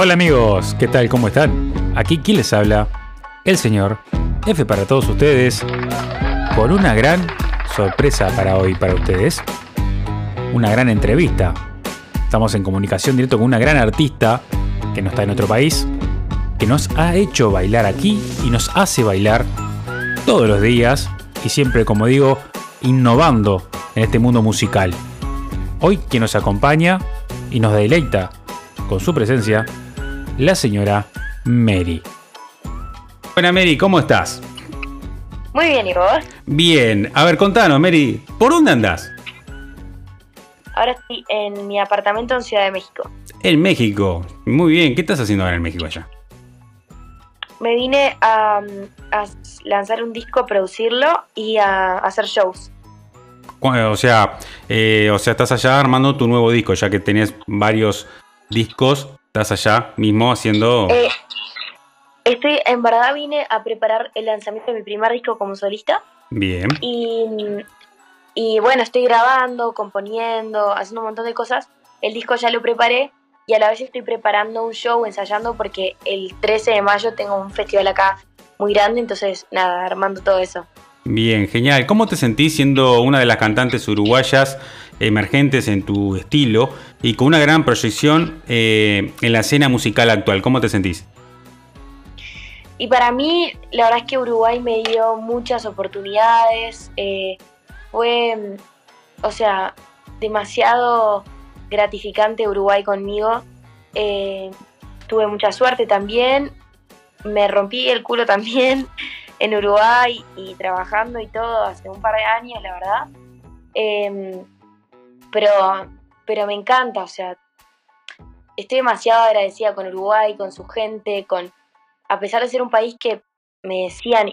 Hola amigos, ¿qué tal? ¿Cómo están? Aquí quien les habla, el señor F para todos ustedes, con una gran sorpresa para hoy para ustedes, una gran entrevista. Estamos en comunicación directo con una gran artista que no está en otro país, que nos ha hecho bailar aquí y nos hace bailar todos los días y siempre, como digo, innovando en este mundo musical. Hoy quien nos acompaña y nos deleita con su presencia la señora Mary. Buena Mary, ¿cómo estás? Muy bien, ¿y vos? Bien, a ver, contanos, Mary, ¿por dónde andás? Ahora estoy en mi apartamento en Ciudad de México. En México, muy bien, ¿qué estás haciendo ahora en México allá? Me vine a, a lanzar un disco, a producirlo y a, hacer shows. O sea, eh, o sea, estás allá armando tu nuevo disco, ya que tenés varios discos estás allá mismo haciendo... Eh, estoy, en verdad vine a preparar el lanzamiento de mi primer disco como solista. Bien. Y, y bueno, estoy grabando, componiendo, haciendo un montón de cosas. El disco ya lo preparé y a la vez estoy preparando un show, ensayando, porque el 13 de mayo tengo un festival acá muy grande, entonces nada, armando todo eso. Bien, genial. ¿Cómo te sentís siendo una de las cantantes uruguayas emergentes en tu estilo y con una gran proyección eh, en la escena musical actual. ¿Cómo te sentís? Y para mí, la verdad es que Uruguay me dio muchas oportunidades. Eh, fue, o sea, demasiado gratificante Uruguay conmigo. Eh, tuve mucha suerte también. Me rompí el culo también en Uruguay y trabajando y todo hace un par de años, la verdad. Pero, pero me encanta, o sea, estoy demasiado agradecida con Uruguay, con su gente, con, a pesar de ser un país que me decían,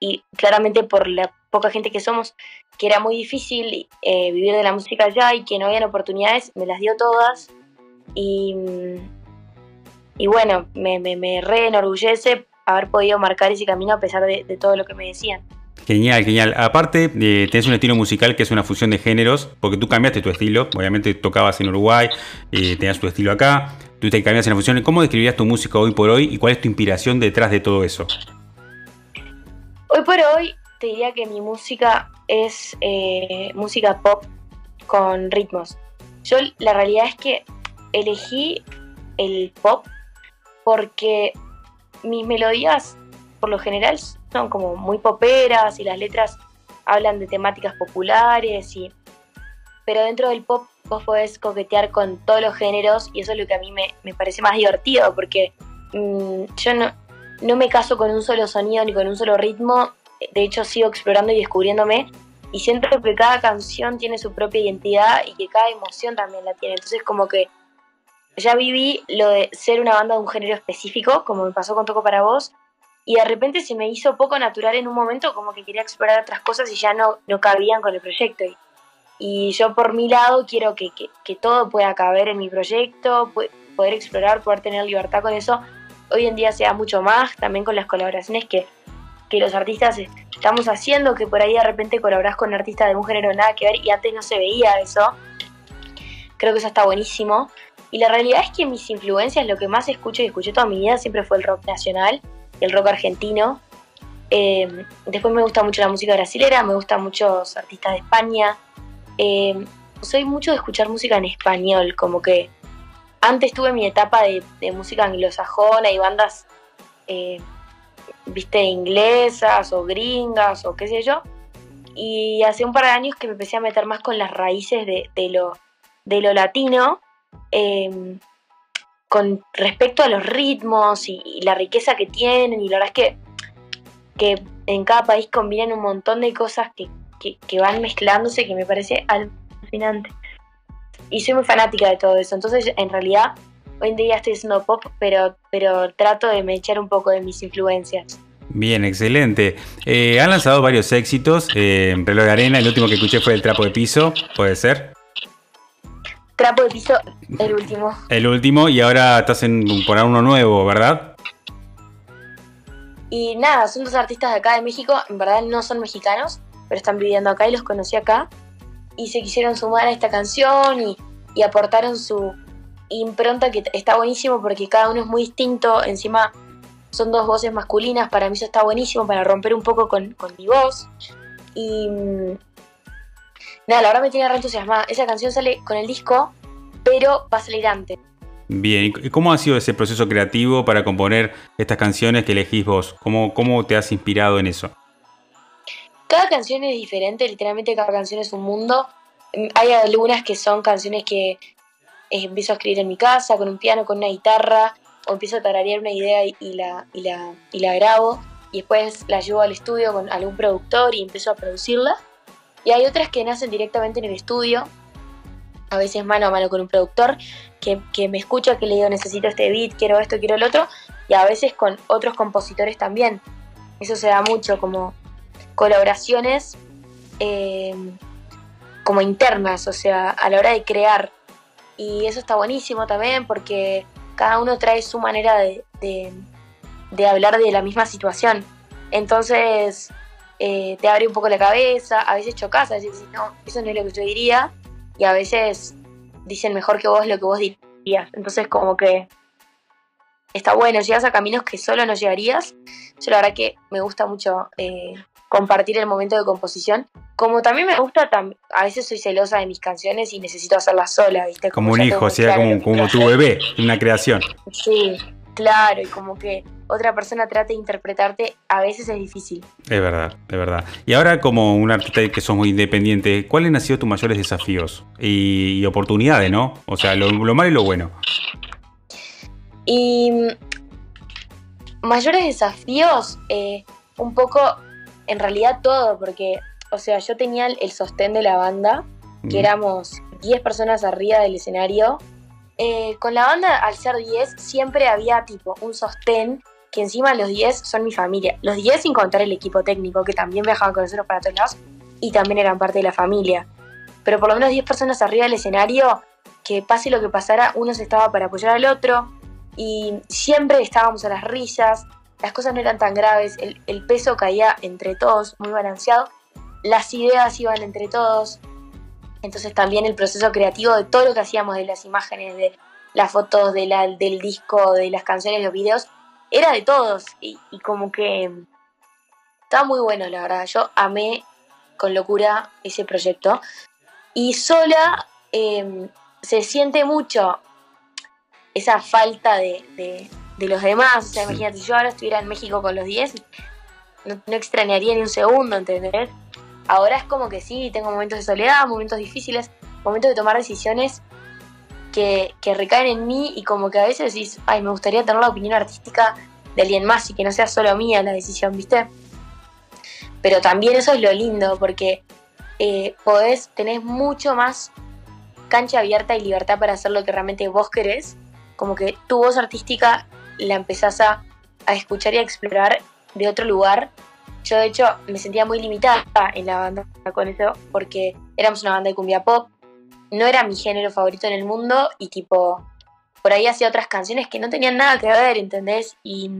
y, claramente por la poca gente que somos, que era muy difícil eh, vivir de la música allá y que no habían oportunidades, me las dio todas. Y, y bueno, me, me, me re enorgullece haber podido marcar ese camino a pesar de todo lo que me decían. Genial, genial. Aparte, eh, tenés un estilo musical que es una fusión de géneros, porque tú cambiaste tu estilo. Obviamente tocabas en Uruguay, eh, tenías tu estilo acá, tú te cambias en la fusión. ¿Cómo describirías tu música hoy por hoy y cuál es tu inspiración detrás de todo eso? Hoy por hoy te diría que mi música es eh, música pop con ritmos. Yo la realidad es que elegí el pop porque mis melodías por lo general son como muy poperas y las letras hablan de temáticas populares y pero dentro del pop vos podés coquetear con todos los géneros y eso es lo que a mí me, parece más divertido porque mm, yo no, no me caso con un solo sonido ni con un solo ritmo, de hecho sigo explorando y descubriéndome y siento que cada canción tiene su propia identidad y que cada emoción también la tiene, entonces como que ya viví lo de ser una banda de un género específico, como me pasó con Toco para Vos, y de repente se me hizo poco natural en un momento, como que quería explorar otras cosas y ya no, no cabían con el proyecto. Y, yo por mi lado quiero que, que, todo pueda caber en mi proyecto, poder explorar, poder tener libertad con eso. Hoy en día se da mucho más, también con las colaboraciones que, que los artistas estamos haciendo, que por ahí de repente colaborás con artistas de un género nada que ver y antes no se veía eso. Creo que eso está buenísimo. Y la realidad es que mis influencias, lo que más escucho y escuché toda mi vida siempre fue el rock nacional el rock argentino. Eh, después me gusta mucho la música brasilera, me gustan muchos artistas de España. Eh, soy mucho de escuchar música en español, como que antes tuve mi etapa de, música anglosajona y bandas, eh, viste, inglesas o gringas o qué sé yo. Y hace un par de años que me empecé a meter más con las raíces de, lo, de lo latino con respecto a los ritmos y, la riqueza que tienen, y la verdad es que, que en cada país combinan un montón de cosas que, van mezclándose que me parece alucinante. Y soy muy fanática de todo eso, entonces en realidad hoy en día estoy haciendo pop, pero, pero trato de me echar un poco de mis influencias. Bien, excelente. Eh, han lanzado varios éxitos. Eh, Reloj de Arena, el último que escuché fue El Trapo de Piso, ¿puede ser? Trapo de piso, el último. El último, y ahora estás en por uno nuevo, ¿verdad? Y nada, son dos artistas de acá de México, en verdad no son mexicanos, pero están viviendo acá y los conocí acá. Y se quisieron sumar a esta canción y, aportaron su, impronta que está buenísimo porque cada uno es muy distinto. Encima son dos voces masculinas. Para mí eso está buenísimo para romper un poco con, con mi voz. Y mm, nada, la verdad me tiene re entusiasmada. Esa canción sale con el disco, pero va a salir antes. Bien, ¿y cómo ha sido ese proceso creativo para componer estas canciones que elegís vos? ¿Cómo, cómo te has inspirado en eso? Cada canción es diferente, literalmente cada canción es un mundo. Mm, hay algunas que son canciones que eh, empiezo a escribir en mi casa, con un piano, con una guitarra, o empiezo a tararear una idea y, la, y, la, y la grabo, y después la llevo al estudio con algún productor y empiezo a producirla. Y hay otras que nacen directamente en el estudio, a veces mano a mano con un productor que, que, me escucha, que le digo necesito este beat, quiero esto, quiero el otro, y a veces con otros compositores también. Eso se da mucho, como colaboraciones eh, como internas, o sea, a la hora de crear. Y eso está buenísimo también porque cada uno trae su manera de, de, hablar de la misma situación. Entonces eh, te abre un poco la cabeza, a veces chocas, a veces no, eso no es lo que yo diría, y a veces dicen mejor que vos lo que vos dirías. Entonces como que está bueno, llegas a caminos que solo no llegarías. Yo la verdad que me gusta mucho eh, compartir el momento de composición. Como también me gusta, a veces soy celosa de mis canciones y necesito hacerlas sola, ¿viste? Como, un hijo, o sea, como, como tu bebé, una creación. Sí, claro, y como que otra persona trate de interpretarte, a veces es difícil. Es verdad, es verdad. Y ahora como un artista que sos muy independiente, ¿cuáles han sido tus mayores desafíos y, oportunidades, no? O sea, lo, malo y lo bueno. Y mm, mayores desafíos, eh, un poco en realidad todo, porque, o sea, yo tenía el sostén de la banda, que éramos 10 personas arriba del escenario. Eh, con la banda, al ser 10, siempre había tipo un sostén, que encima los 10 son mi familia. Los 10 sin contar el equipo técnico, que también viajaban con nosotros para todos lados, y también eran parte de la familia. Pero por lo menos 10 personas arriba del escenario, que pase lo que pasara, uno se estaba para apoyar al otro, y siempre estábamos a las risas, las cosas no eran tan graves, el, peso caía entre todos, muy balanceado, las ideas iban entre todos, entonces también el proceso creativo de todo lo que hacíamos, de las imágenes, de las fotos, de la, del disco, de las canciones, los videos, era de todos y, como que estaba muy bueno, la verdad. Yo amé con locura ese proyecto y sola em, se siente mucho esa falta de, de los demás. O sea, imagínate, si yo ahora estuviera en México con los 10, no, extrañaría ni un segundo, ¿entendés? Ahora es como que sí, tengo momentos de soledad, momentos difíciles, momentos de tomar decisiones que, que recaen en mí y como que a veces decís, ay, me gustaría tener la opinión artística de alguien más y que no sea solo mía la decisión, ¿viste? Pero también eso es lo lindo, porque eh, podés, tenés mucho más cancha abierta y libertad para hacer lo que realmente vos querés. Como que tu voz artística la empezás a, escuchar y a explorar de otro lugar. Yo de hecho me sentía muy limitada en la banda con eso porque éramos una banda de cumbia pop, no era mi género favorito en el mundo y tipo por ahí hacía otras canciones que no tenían nada que ver, ¿entendés? Y,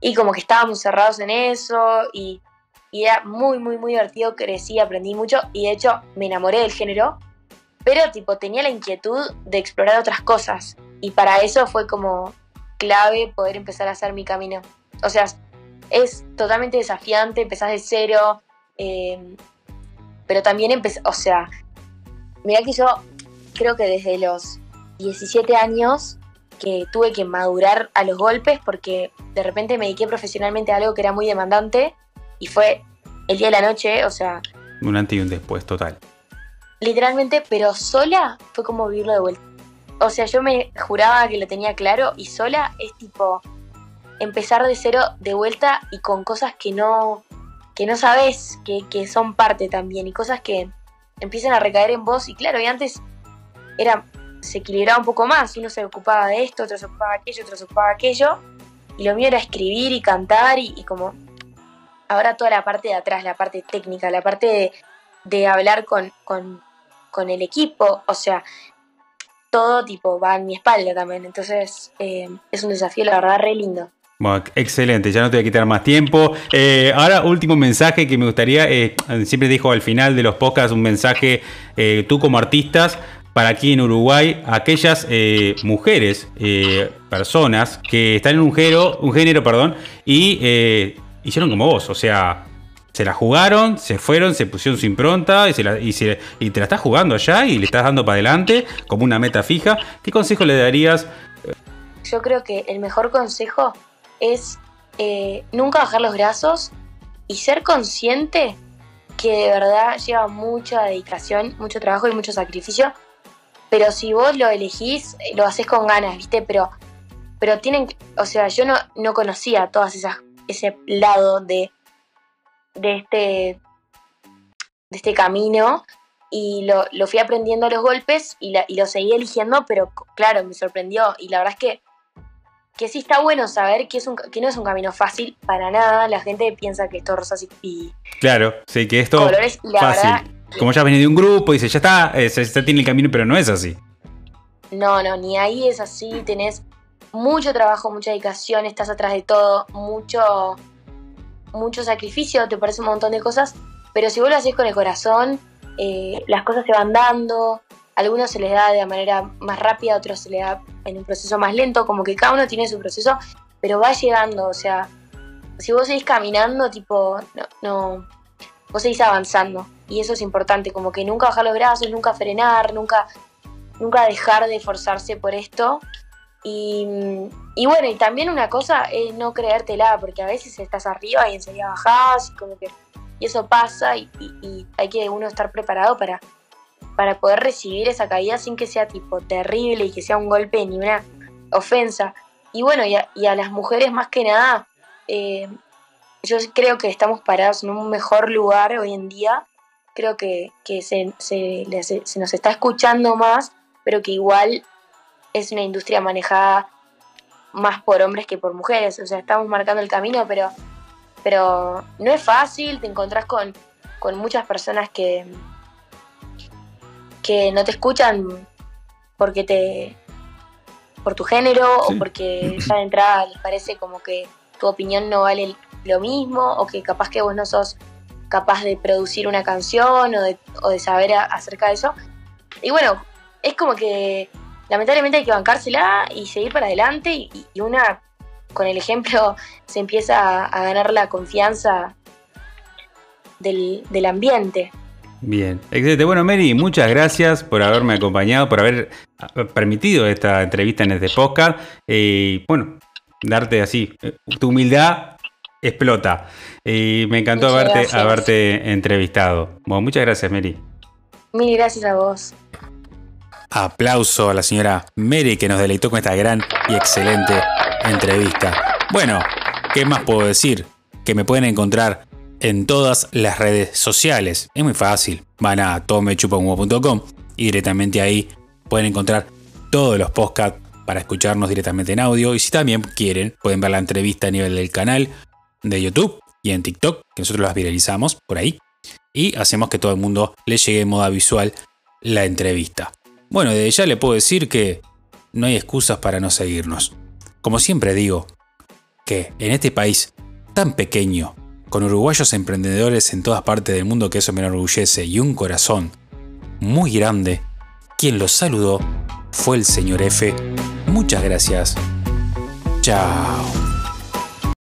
y como que estábamos cerrados en eso y, y era muy, muy, muy divertido, crecí, aprendí mucho y de hecho me enamoré del género, pero tipo tenía la inquietud de explorar otras cosas y para eso fue como clave poder empezar a hacer mi camino. O sea, es totalmente desafiante, empezás de cero, eh, pero también empecé, o sea, mira que yo creo que desde los 17 años que tuve que madurar a los golpes porque de repente me dediqué profesionalmente a algo que era muy demandante y fue el día de la noche, o sea... Un antes y un después, total. Literalmente, pero sola fue como vivirlo de vuelta. O sea, yo me juraba que lo tenía claro y sola es tipo empezar de cero de vuelta y con cosas que no, que no sabes que, son parte también y cosas que empiezan a recaer en vos. Y claro, y antes era, se equilibraba un poco más. Uno se ocupaba de esto, otro se ocupaba de aquello, otro se ocupaba de aquello. Y lo mío era escribir y cantar y, como ahora toda la parte de atrás, la parte técnica, la parte de, hablar con, con, con el equipo. O sea, todo tipo va en mi espalda también. Entonces eh, es un desafío, la verdad, re lindo. Bueno, excelente, ya no te voy a quitar más tiempo. Eh, ahora, último mensaje que me gustaría, eh, siempre dijo al final de los podcasts un mensaje, tú como artistas, para aquí en Uruguay aquellas eh, mujeres, eh, personas que están en un género, un género perdón, y eh, hicieron como vos, o sea, se la jugaron, se fueron, se pusieron su impronta y, se la, y, y te la estás jugando allá y le estás dando para adelante como una meta fija. ¿Qué consejo le darías? Yo creo que el mejor consejo es nunca bajar los brazos y ser consciente que de verdad lleva mucha dedicación, mucho trabajo y mucho sacrificio pero si vos lo elegís, lo haces con ganas, ¿viste? Pero, pero tienen, o sea, yo no, no conocía todas esas, ese lado de, de este, de este camino y lo, lo fui aprendiendo a los golpes y, y, lo seguí eligiendo, pero claro, me sorprendió y la verdad es que, que sí está bueno saber que, es un, que no es un camino fácil para nada, la gente piensa que esto rosas y... Claro, sí, que esto... Colores, y la fácil. como ya venido de un grupo, dice, ya está, eh, se, tiene el camino, pero no es así. No, no, ni ahí es así, tenés mucho trabajo, mucha dedicación, estás atrás de todo, mucho, mucho sacrificio, te parece un montón de cosas, pero si vos lo haces con el corazón, eh, las cosas se van dando, algunos se les da de manera más rápida, otros se les da en un proceso más lento, como que cada uno tiene su proceso, pero va llegando, o sea, si vos seguís caminando, tipo, no, no vos seguís avanzando y eso es importante, como que nunca bajar los brazos, nunca frenar, nunca, nunca dejar de esforzarse por esto. Y, bueno, y también una cosa es no creértela, porque a veces estás arriba y enseguida bajás, y como que y eso pasa, y, hay que uno estar preparado para, para poder recibir esa caída sin que sea tipo terrible y que sea un golpe ni una ofensa. Y bueno, y a, las mujeres más que nada, eh, yo creo que estamos parados en un mejor lugar hoy en día creo que, se, nos está escuchando más, pero que igual es una industria manejada más por hombres que por mujeres. O sea, estamos marcando el camino, pero, pero no es fácil, te encontrás con, muchas personas que, que no te escuchan porque te por tu género o porque ya de entrada les parece como que tu opinión no vale lo mismo o que capaz que vos no sos capaz de producir una canción o de, o de saber acerca de eso. Y bueno, es como que lamentablemente hay que bancársela y seguir para adelante y, una con el ejemplo se empieza a, ganar la confianza del, del, ambiente. Bien, excelente. Bueno, Mary, muchas gracias por haberme acompañado, por haber permitido esta entrevista en este podcast. Y eh, bueno, darte así, eh, tu humildad explota. Y me encantó haberte, haberte, entrevistado. Bueno, muchas gracias, Mary. Mil gracias a vos. Aplauso a la señora Mary que nos deleitó con esta gran y excelente entrevista. Bueno, ¿qué más puedo decir? Que me pueden encontrar en todas las redes sociales. Es muy fácil. Van a tomechupahumo.com y directamente ahí pueden encontrar todos los podcasts para escucharnos directamente en audio. Y si también quieren, pueden ver la entrevista a nivel del canal de YouTube y en TikTok, que nosotros las viralizamos por ahí, y hacemos que todo el mundo le llegue en moda visual la entrevista. Bueno, desde ya le puedo decir que no hay excusas para no seguirnos. Como siempre digo, que en este país tan pequeño, con uruguayos emprendedores en todas partes del mundo que eso me enorgullece y un corazón muy grande, quien los saludó fue el señor F. Muchas gracias. Chao.